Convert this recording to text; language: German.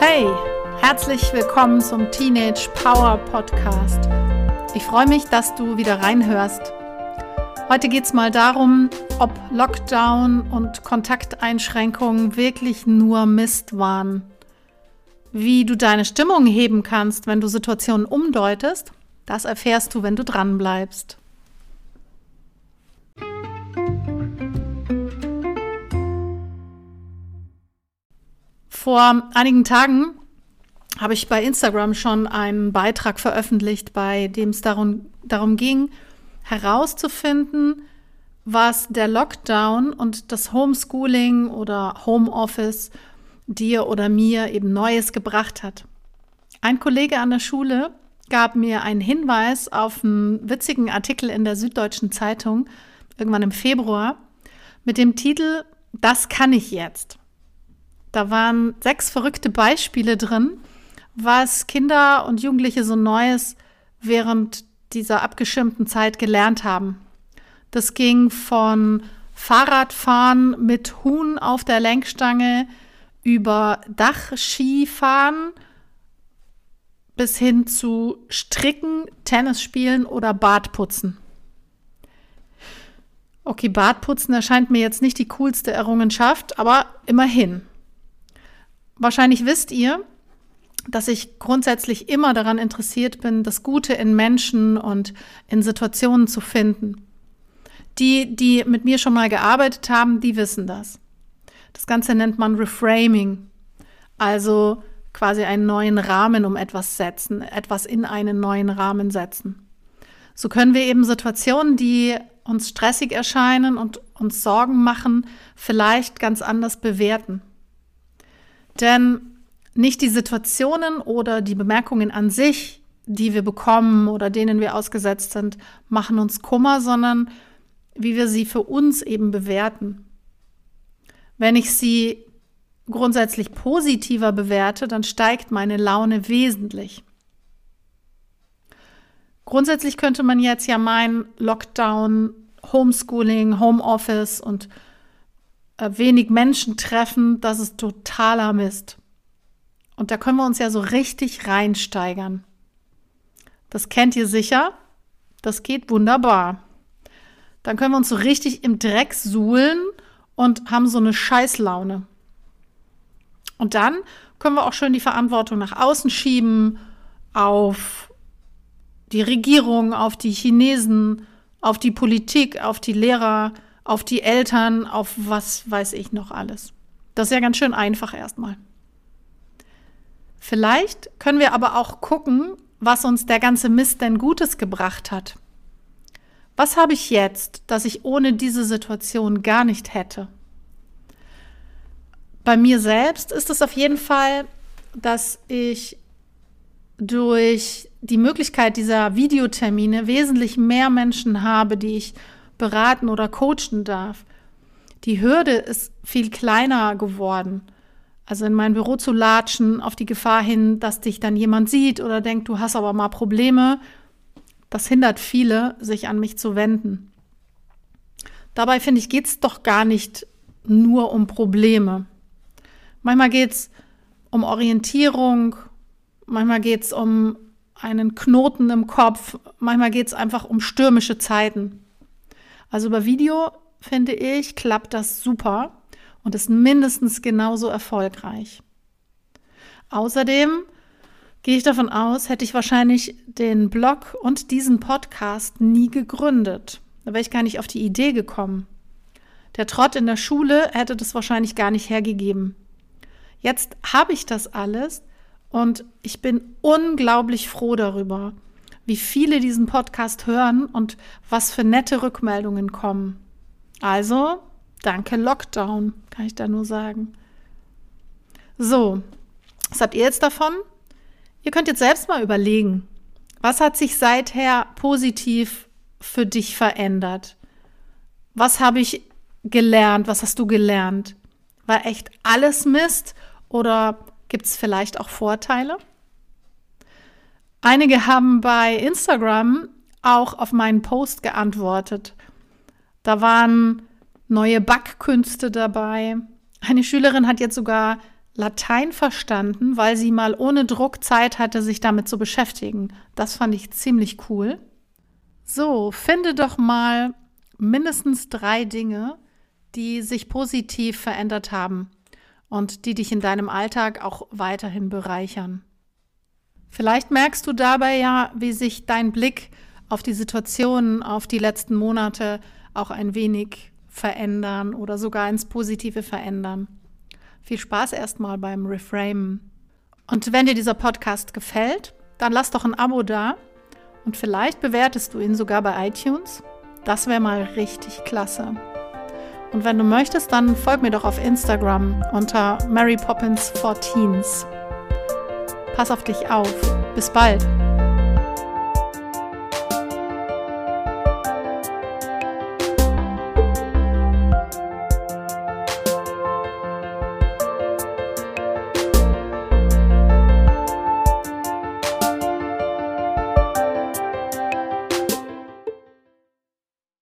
Hey, herzlich willkommen zum Teenage Power Podcast. Ich freue mich, dass du wieder reinhörst. Heute geht es mal darum, ob Lockdown und Kontakteinschränkungen wirklich nur Mist waren. Wie du deine Stimmung heben kannst, wenn du Situationen umdeutest, das erfährst du, wenn du dran bleibst. Vor einigen Tagen habe ich bei Instagram schon einen Beitrag veröffentlicht, bei dem es darum, darum ging, herauszufinden, was der Lockdown und das Homeschooling oder Homeoffice dir oder mir eben Neues gebracht hat. Ein Kollege an der Schule gab mir einen Hinweis auf einen witzigen Artikel in der Süddeutschen Zeitung irgendwann im Februar mit dem Titel Das kann ich jetzt. Da waren sechs verrückte Beispiele drin, was Kinder und Jugendliche so Neues während dieser abgeschirmten Zeit gelernt haben. Das ging von Fahrradfahren mit Huhn auf der Lenkstange über Dachskifahren bis hin zu Stricken, Tennis spielen oder Badputzen. Okay, Badputzen erscheint mir jetzt nicht die coolste Errungenschaft, aber immerhin. Wahrscheinlich wisst ihr, dass ich grundsätzlich immer daran interessiert bin, das Gute in Menschen und in Situationen zu finden. Die, die mit mir schon mal gearbeitet haben, die wissen das. Das Ganze nennt man Reframing, also quasi einen neuen Rahmen um etwas setzen, etwas in einen neuen Rahmen setzen. So können wir eben Situationen, die uns stressig erscheinen und uns Sorgen machen, vielleicht ganz anders bewerten. Denn nicht die Situationen oder die Bemerkungen an sich, die wir bekommen oder denen wir ausgesetzt sind, machen uns Kummer, sondern wie wir sie für uns eben bewerten. Wenn ich sie grundsätzlich positiver bewerte, dann steigt meine Laune wesentlich. Grundsätzlich könnte man jetzt ja meinen, Lockdown, Homeschooling, Homeoffice und äh, wenig Menschen treffen, das ist totaler Mist. Und da können wir uns ja so richtig reinsteigern. Das kennt ihr sicher. Das geht wunderbar. Dann können wir uns so richtig im Dreck suhlen und haben so eine Scheißlaune. Und dann können wir auch schön die Verantwortung nach außen schieben auf die Regierung, auf die Chinesen, auf die Politik, auf die Lehrer, auf die Eltern, auf was weiß ich noch alles. Das ist ja ganz schön einfach erstmal. Vielleicht können wir aber auch gucken, was uns der ganze Mist denn Gutes gebracht hat. Was habe ich jetzt, das ich ohne diese Situation gar nicht hätte? Bei mir selbst ist es auf jeden Fall, dass ich durch die Möglichkeit dieser Videotermine wesentlich mehr Menschen habe, die ich beraten oder coachen darf. Die Hürde ist viel kleiner geworden. Also in mein Büro zu latschen, auf die Gefahr hin, dass dich dann jemand sieht oder denkt, du hast aber mal Probleme, das hindert viele, sich an mich zu wenden. Dabei finde ich, geht es doch gar nicht nur um Probleme. Manchmal geht es um Orientierung, manchmal geht es um einen Knoten im Kopf, manchmal geht es einfach um stürmische Zeiten. Also über Video, finde ich, klappt das super und ist mindestens genauso erfolgreich. Außerdem gehe ich davon aus, hätte ich wahrscheinlich den Blog und diesen Podcast nie gegründet. Da wäre ich gar nicht auf die Idee gekommen. Der Trott in der Schule hätte das wahrscheinlich gar nicht hergegeben. Jetzt habe ich das alles und ich bin unglaublich froh darüber wie viele diesen Podcast hören und was für nette Rückmeldungen kommen. Also, danke Lockdown, kann ich da nur sagen. So, was habt ihr jetzt davon? Ihr könnt jetzt selbst mal überlegen, was hat sich seither positiv für dich verändert? Was habe ich gelernt? Was hast du gelernt? War echt alles Mist oder Gibt es vielleicht auch Vorteile? Einige haben bei Instagram auch auf meinen Post geantwortet. Da waren neue Backkünste dabei. Eine Schülerin hat jetzt sogar Latein verstanden, weil sie mal ohne Druck Zeit hatte, sich damit zu beschäftigen. Das fand ich ziemlich cool. So, finde doch mal mindestens drei Dinge, die sich positiv verändert haben und die dich in deinem Alltag auch weiterhin bereichern. Vielleicht merkst du dabei ja, wie sich dein Blick auf die Situation, auf die letzten Monate auch ein wenig verändern oder sogar ins Positive verändern. Viel Spaß erstmal beim Reframen. Und wenn dir dieser Podcast gefällt, dann lass doch ein Abo da und vielleicht bewertest du ihn sogar bei iTunes. Das wäre mal richtig klasse. Und wenn du möchtest, dann folg mir doch auf Instagram unter Mary Poppins for Teens. Pass auf dich auf. Bis bald.